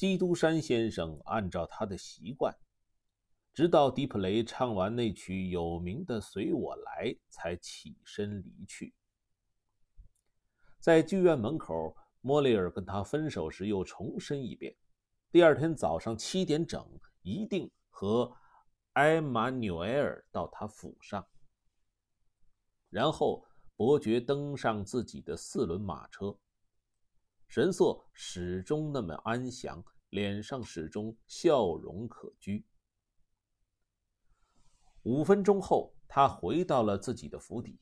基督山先生按照他的习惯，直到迪普雷唱完那曲有名的《随我来》，才起身离去。在剧院门口，莫雷尔跟他分手时又重申一遍：第二天早上七点整，一定和埃马纽埃尔到他府上。然后伯爵登上自己的四轮马车。神色始终那么安详，脸上始终笑容可掬。五分钟后，他回到了自己的府邸，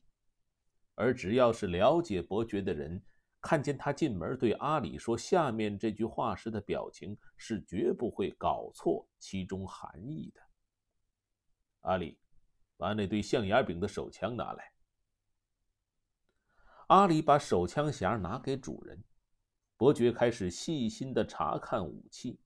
而只要是了解伯爵的人，看见他进门对阿里说下面这句话时的表情，是绝不会搞错其中含义的。阿里，把那对象牙柄的手枪拿来。阿里把手枪匣拿给主人。伯爵开始细心的查看武器。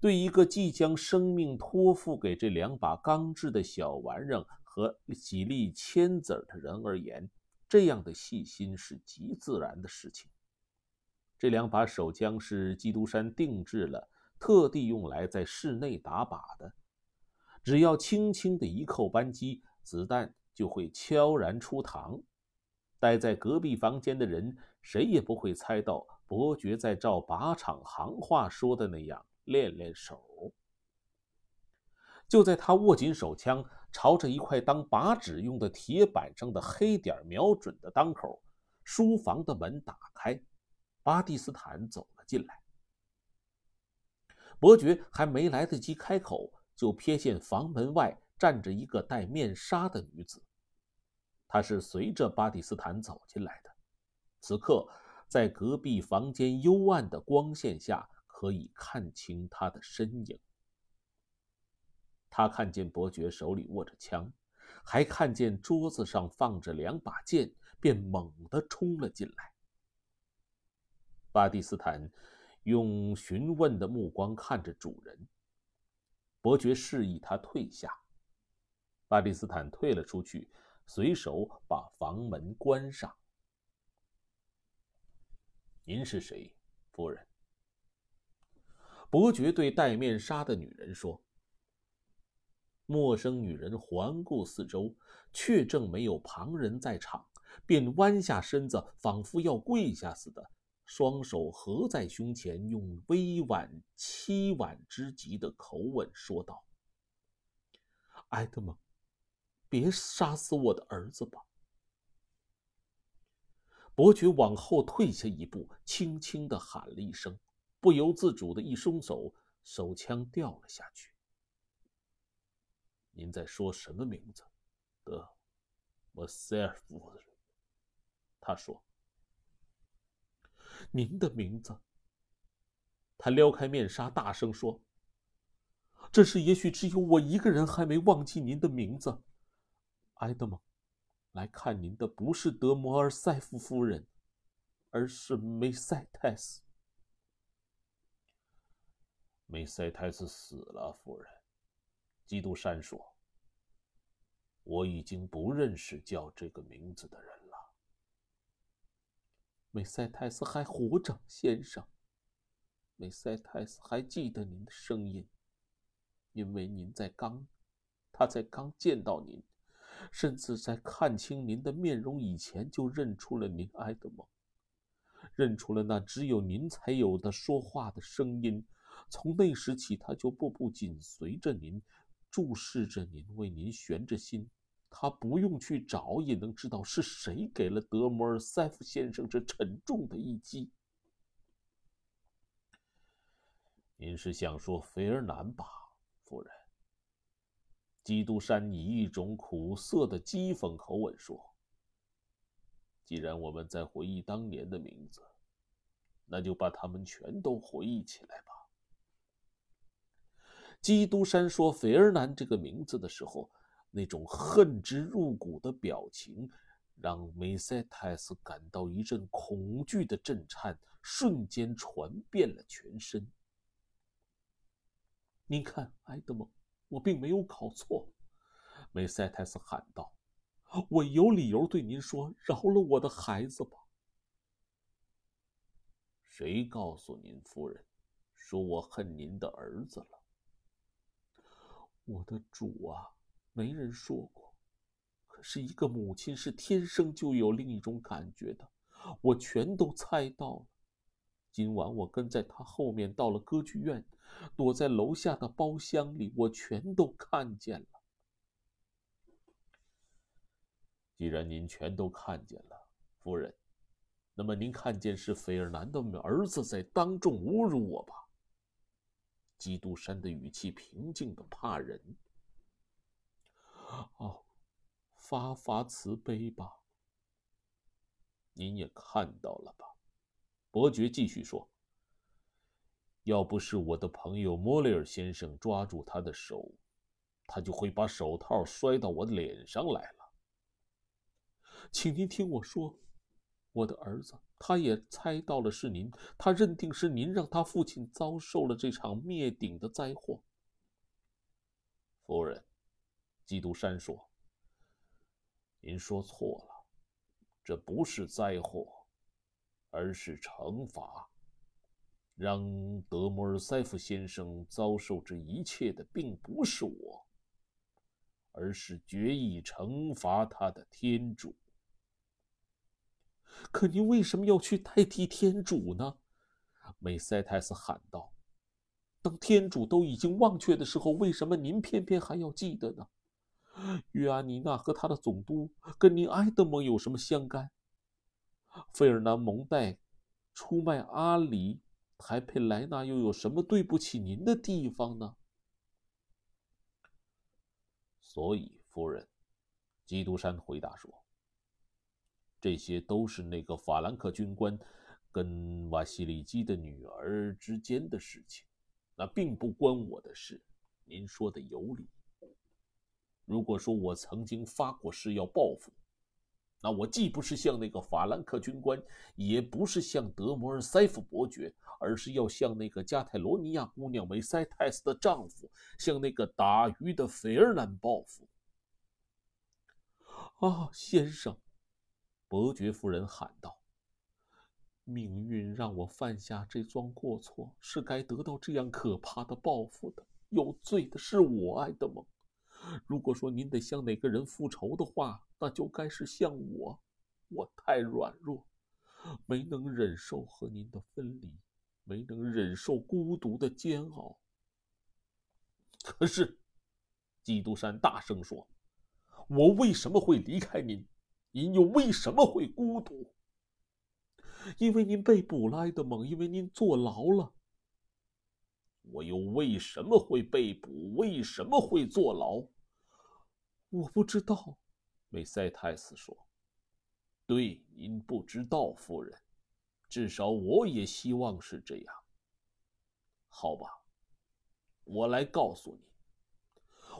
对一个即将生命托付给这两把钢制的小玩意儿和几粒铅子的人而言，这样的细心是极自然的事情。这两把手枪是基督山定制了，特地用来在室内打靶的。只要轻轻的一扣扳机，子弹就会悄然出膛。待在隔壁房间的人，谁也不会猜到伯爵在照靶场行话说的那样练练手。就在他握紧手枪，朝着一块当靶纸用的铁板上的黑点瞄准的当口，书房的门打开，巴蒂斯坦走了进来。伯爵还没来得及开口，就瞥见房门外站着一个戴面纱的女子。他是随着巴蒂斯坦走进来的，此刻在隔壁房间幽暗的光线下，可以看清他的身影。他看见伯爵手里握着枪，还看见桌子上放着两把剑，便猛地冲了进来。巴蒂斯坦用询问的目光看着主人。伯爵示意他退下，巴蒂斯坦退了出去。随手把房门关上。您是谁，夫人？伯爵对戴面纱的女人说。陌生女人环顾四周，确证没有旁人在场，便弯下身子，仿佛要跪下似的，双手合在胸前，用微婉凄婉之极的口吻说道：“埃德蒙。”别杀死我的儿子吧！伯爵往后退下一步，轻轻的喊了一声，不由自主的一松手，手枪掉了下去。您在说什么名字？德，莫塞尔夫人。他说：“您的名字。”他撩开面纱，大声说：“这是也许只有我一个人还没忘记您的名字。”埃德蒙，来看您的不是德摩尔塞夫夫人，而是梅塞泰斯。梅塞泰斯死了，夫人。基督山说：“我已经不认识叫这个名字的人了。”梅塞泰斯还活着，先生。梅塞泰斯还记得您的声音，因为您在刚，他在刚见到您。甚至在看清您的面容以前，就认出了您，埃德蒙，认出了那只有您才有的说话的声音。从那时起，他就步步紧随着您，注视着您，为您悬着心。他不用去找，也能知道是谁给了德摩尔塞夫先生这沉重的一击。您是想说菲尔南吧，夫人？基督山以一种苦涩的讥讽口吻说：“既然我们在回忆当年的名字，那就把他们全都回忆起来吧。”基督山说“斐尔南”这个名字的时候，那种恨之入骨的表情，让梅塞泰斯感到一阵恐惧的震颤，瞬间传遍了全身。您看，埃德蒙。我并没有搞错，梅塞泰斯喊道：“我有理由对您说，饶了我的孩子吧。”谁告诉您，夫人？说我恨您的儿子了。我的主啊，没人说过。可是，一个母亲是天生就有另一种感觉的，我全都猜到了。今晚我跟在他后面到了歌剧院，躲在楼下的包厢里，我全都看见了。既然您全都看见了，夫人，那么您看见是菲尔南的儿子在当众侮辱我吧？基督山的语气平静的怕人。哦，发发慈悲吧。您也看到了吧？伯爵继续说：“要不是我的朋友莫雷尔先生抓住他的手，他就会把手套摔到我的脸上来了。请您听我说，我的儿子。”他也猜到了是您，他认定是您让他父亲遭受了这场灭顶的灾祸。夫人，基督山说：“您说错了，这不是灾祸，而是惩罚。让德摩尔塞夫先生遭受这一切的，并不是我，而是决意惩罚他的天主。”可您为什么要去代替天主呢？梅塞泰斯喊道：“当天主都已经忘却的时候，为什么您偏偏还要记得呢？约阿尼娜和他的总督跟您埃德蒙有什么相干？费尔南蒙代出卖阿里台佩莱纳又有什么对不起您的地方呢？”所以，夫人，基督山回答说。这些都是那个法兰克军官跟瓦西里基的女儿之间的事情，那并不关我的事。您说的有理。如果说我曾经发过誓要报复，那我既不是像那个法兰克军官，也不是像德摩尔塞夫伯爵，而是要向那个加泰罗尼亚姑娘梅塞泰斯的丈夫，向那个打鱼的费尔南报复。啊，先生。伯爵夫人喊道：“命运让我犯下这桩过错，是该得到这样可怕的报复的。有罪的是我，爱德蒙。如果说您得向哪个人复仇的话，那就该是像我。我太软弱，没能忍受和您的分离，没能忍受孤独的煎熬。可是，基督山大声说：‘我为什么会离开您？’”您又为什么会孤独？因为您被捕了，埃德蒙。因为您坐牢了。我又为什么会被捕？为什么会坐牢？我不知道。梅塞泰斯说：“对，您不知道，夫人。至少我也希望是这样。好吧，我来告诉你。”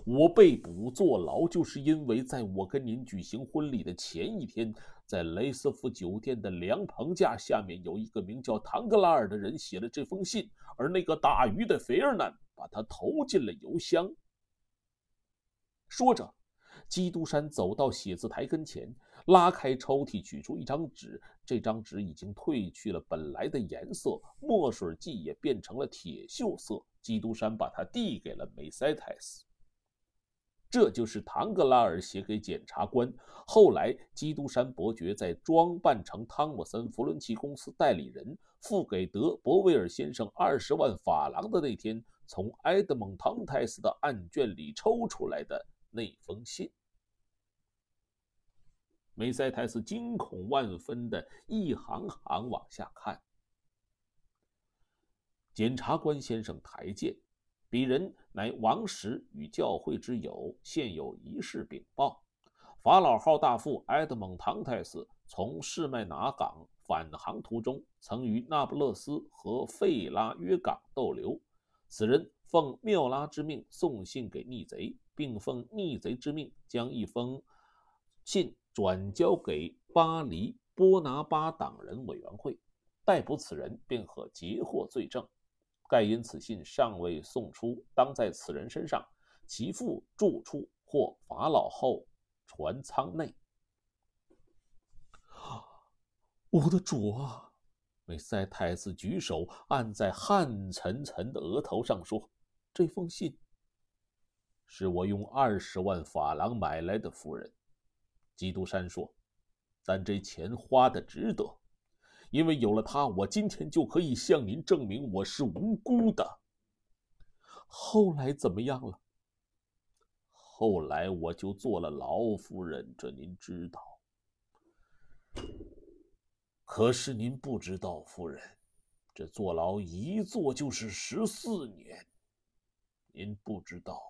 我被捕坐牢，就是因为在我跟您举行婚礼的前一天，在雷斯福酒店的凉棚架下面，有一个名叫唐格拉尔的人写了这封信，而那个打鱼的菲尔南把他投进了邮箱。说着，基督山走到写字台跟前，拉开抽屉，取出一张纸。这张纸已经褪去了本来的颜色，墨水迹也变成了铁锈色。基督山把它递给了梅塞泰斯。这就是唐格拉尔写给检察官。后来，基督山伯爵在装扮成汤姆森·弗伦奇公司代理人，付给德伯威尔先生二十万法郎的那天，从埃德蒙·唐泰斯的案卷里抽出来的那封信。梅塞泰斯惊恐万分的一行行往下看。检察官先生抬见，鄙人乃王石与教会之友，现有一事禀报：法老号大副埃德蒙·唐泰斯从士麦拿港返航途中，曾于那不勒斯和费拉约港逗留。此人奉缪拉之命送信给逆贼，并奉逆贼之命将一封信转交给巴黎波拿巴党人委员会，逮捕此人，并可截获罪证。盖因此信尚未送出，当在此人身上，其父住处或法老后船舱内。我的主啊！梅塞太斯举手按在汗沉沉的额头上，说：“这封信是我用二十万法郎买来的，夫人。”基督山说：“但这钱花的值得，因为有了它，我今天就可以向您证明我是无辜的。”后来怎么样了？后来我就坐了牢，夫人，这您知道。可是您不知道，夫人，这坐牢一坐就是十四年。您不知道，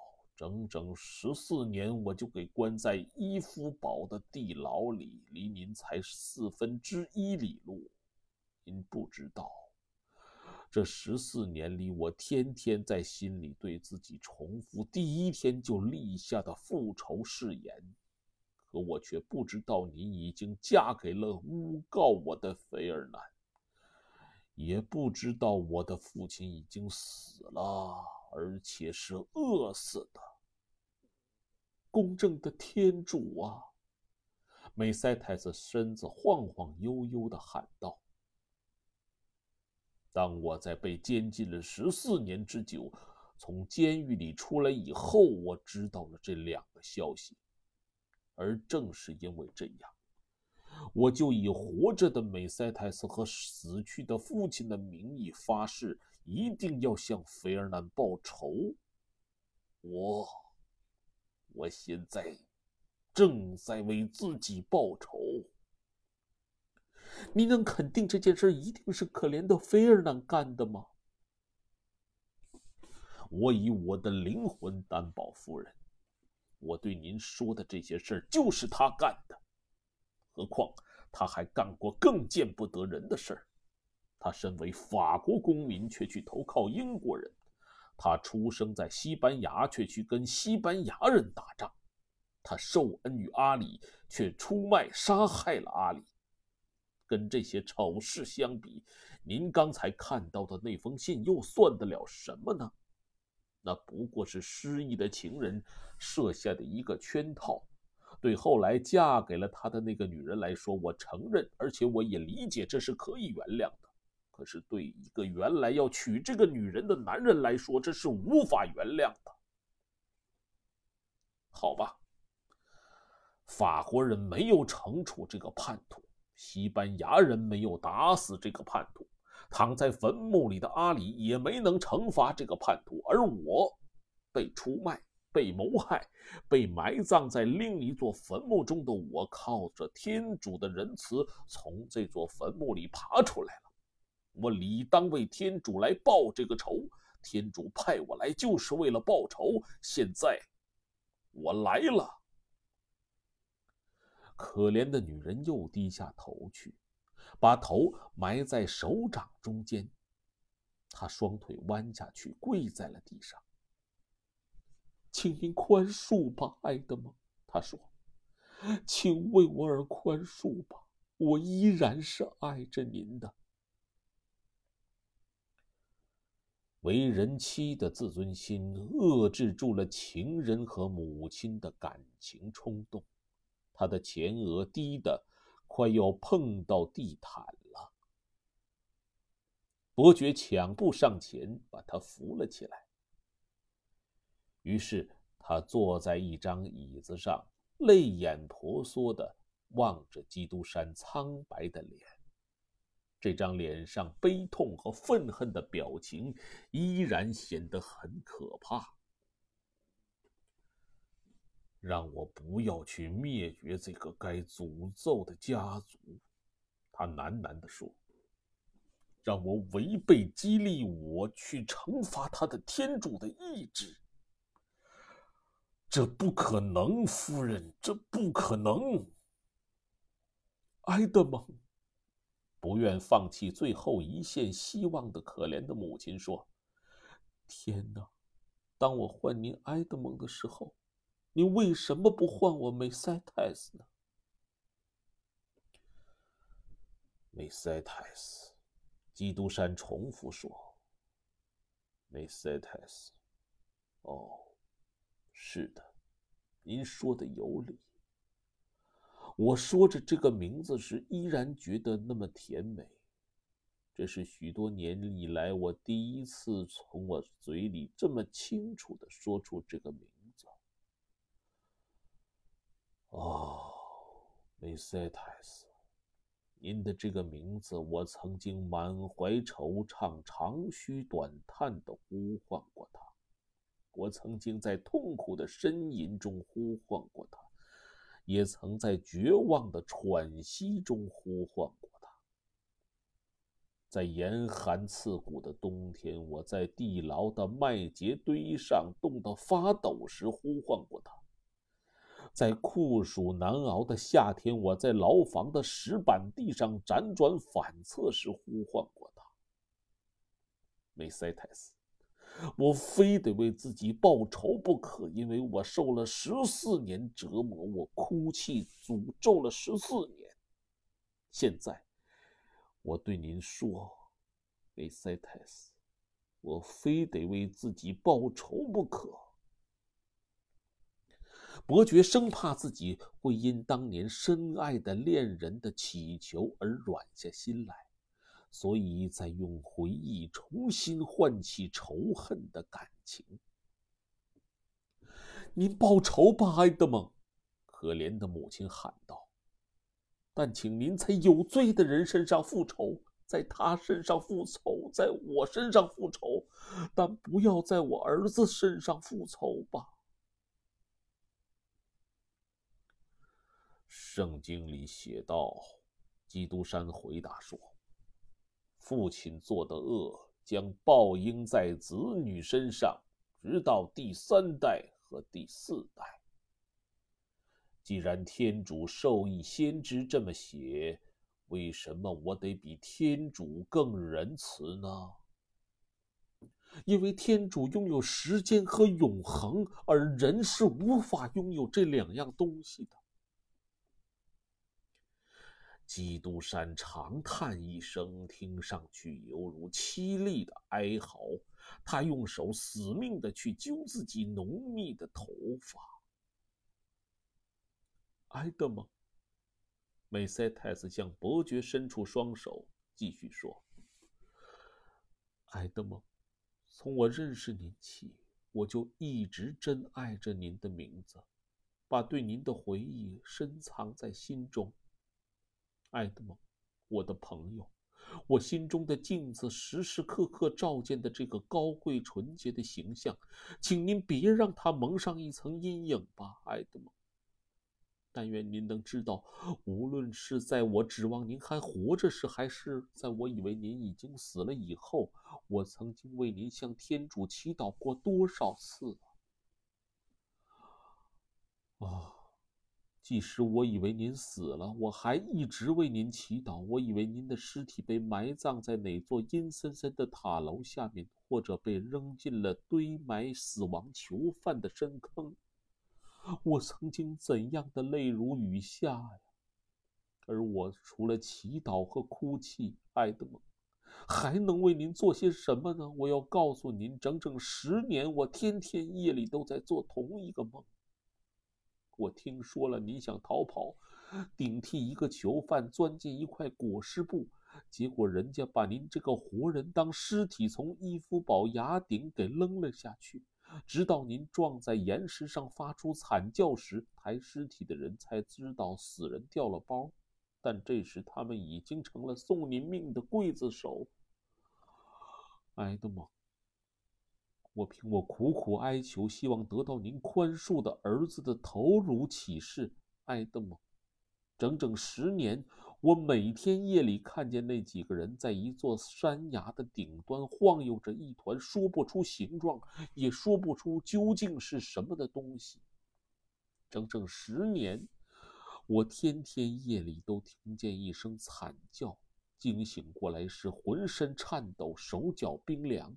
整整十四年，我就给关在伊夫堡的地牢里，离您才四分之一里路。您不知道，这十四年里，我天天在心里对自己重复第一天就立下的复仇誓言。可我却不知道，你已经嫁给了诬告我的菲尔南，也不知道我的父亲已经死了，而且是饿死的。公正的天主啊！梅塞太子身子晃晃悠悠地喊道：“当我在被监禁了十四年之久，从监狱里出来以后，我知道了这两个消息。”而正是因为这样，我就以活着的美塞泰斯和死去的父亲的名义发誓，一定要向菲尔南报仇。我，我现在正在为自己报仇。你能肯定这件事一定是可怜的菲尔南干的吗？我以我的灵魂担保，夫人。我对您说的这些事就是他干的，何况他还干过更见不得人的事儿。他身为法国公民，却去投靠英国人；他出生在西班牙，却去跟西班牙人打仗；他受恩于阿里，却出卖杀害了阿里。跟这些丑事相比，您刚才看到的那封信又算得了什么呢？那不过是失意的情人设下的一个圈套。对后来嫁给了他的那个女人来说，我承认，而且我也理解这是可以原谅的。可是对一个原来要娶这个女人的男人来说，这是无法原谅的。好吧，法国人没有惩处这个叛徒，西班牙人没有打死这个叛徒。躺在坟墓里的阿里也没能惩罚这个叛徒，而我被出卖、被谋害、被埋葬在另一座坟墓中的我，靠着天主的仁慈从这座坟墓里爬出来了。我理当为天主来报这个仇。天主派我来就是为了报仇。现在我来了。可怜的女人又低下头去。把头埋在手掌中间，她双腿弯下去，跪在了地上。请您宽恕吧，爱德蒙，他说：“请为我而宽恕吧，我依然是爱着您的。”为人妻的自尊心遏制住了情人和母亲的感情冲动，他的前额低的。快要碰到地毯了，伯爵抢步上前把他扶了起来。于是他坐在一张椅子上，泪眼婆娑的望着基督山苍白的脸。这张脸上悲痛和愤恨的表情依然显得很可怕。让我不要去灭绝这个该诅咒的家族，他喃喃地说。让我违背激励我去惩罚他的天主的意志，这不可能，夫人，这不可能。埃德蒙，不愿放弃最后一线希望的可怜的母亲说：“天哪，当我唤您埃德蒙的时候。”你为什么不换我梅塞泰斯呢？梅塞泰斯，基督山重复说：“梅塞泰斯。”哦，是的，您说的有理。我说着这个名字时，依然觉得那么甜美。这是许多年以来我第一次从我嘴里这么清楚的说出这个名字。哦，梅塞泰斯，您的这个名字，我曾经满怀惆怅、长吁短叹的呼唤过他；我曾经在痛苦的呻吟中呼唤过他，也曾在绝望的喘息中呼唤过他。在严寒刺骨的冬天，我在地牢的麦秸堆上冻得发抖时呼唤过他；在酷暑难熬的夏天，我在牢房的石板地上辗转反侧时呼唤过他。梅塞泰斯，我非得为自己报仇不可，因为我受了十四年折磨，我哭泣诅咒了十四年，现在。我对您说，梅塞泰斯，我非得为自己报仇不可。伯爵生怕自己会因当年深爱的恋人的乞求而软下心来，所以在用回忆重新唤起仇恨的感情。您报仇吧，埃德蒙！可怜的母亲喊道。但请您在有罪的人身上复仇，在他身上复仇，在我身上复仇，但不要在我儿子身上复仇吧。圣经里写道，基督山回答说：“父亲做的恶将报应在子女身上，直到第三代和第四代。”既然天主授意先知这么写，为什么我得比天主更仁慈呢？因为天主拥有时间和永恒，而人是无法拥有这两样东西的。基督山长叹一声，听上去犹如凄厉的哀嚎。他用手死命的去揪自己浓密的头发。埃德蒙，梅塞泰斯向伯爵伸出双手，继续说：“埃德蒙，从我认识您起，我就一直珍爱着您的名字，把对您的回忆深藏在心中。爱德蒙，我的朋友，我心中的镜子，时时刻刻照见的这个高贵纯洁的形象，请您别让它蒙上一层阴影吧，爱德蒙。”但愿您能知道，无论是在我指望您还活着时，还是在我以为您已经死了以后，我曾经为您向天主祈祷过多少次啊！即使我以为您死了，我还一直为您祈祷。我以为您的尸体被埋葬在哪座阴森森的塔楼下面，或者被扔进了堆埋死亡囚犯的深坑。我曾经怎样的泪如雨下呀！而我除了祈祷和哭泣，爱德蒙，还能为您做些什么呢？我要告诉您，整整十年，我天天夜里都在做同一个梦。我听说了您想逃跑，顶替一个囚犯钻进一块裹尸布，结果人家把您这个活人当尸体从伊夫堡崖顶给扔了下去。直到您撞在岩石上发出惨叫时，抬尸体的人才知道死人掉了包，但这时他们已经成了送您命的刽子手。埃德蒙，我凭我苦苦哀求，希望得到您宽恕的儿子的头颅启示。爱德蒙，整整十年。我每天夜里看见那几个人在一座山崖的顶端晃悠着一团说不出形状，也说不出究竟是什么的东西。整整十年，我天天夜里都听见一声惨叫，惊醒过来时浑身颤抖，手脚冰凉。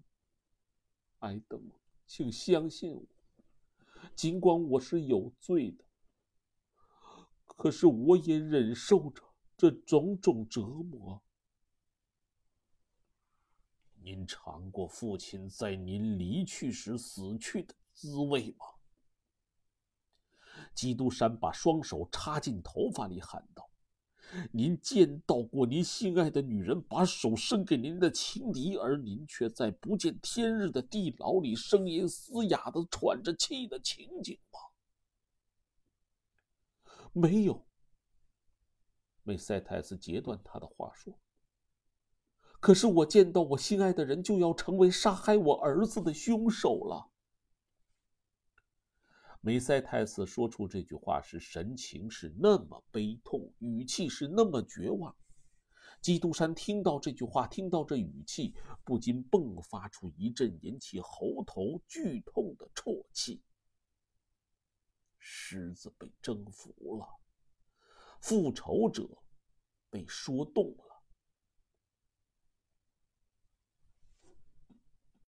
埃德蒙，请相信我，尽管我是有罪的，可是我也忍受着。这种种折磨，您尝过父亲在您离去时死去的滋味吗？基督山把双手插进头发里，喊道：“您见到过您心爱的女人把手伸给您的情敌，而您却在不见天日的地牢里声音嘶哑的喘着气的情景吗？没有。梅塞泰斯截断他的话说：“可是我见到我心爱的人，就要成为杀害我儿子的凶手了。”梅塞泰斯说出这句话时，神情是那么悲痛，语气是那么绝望。基督山听到这句话，听到这语气，不禁迸发出一阵引起喉头剧痛的啜泣。狮子被征服了。复仇者被说动了。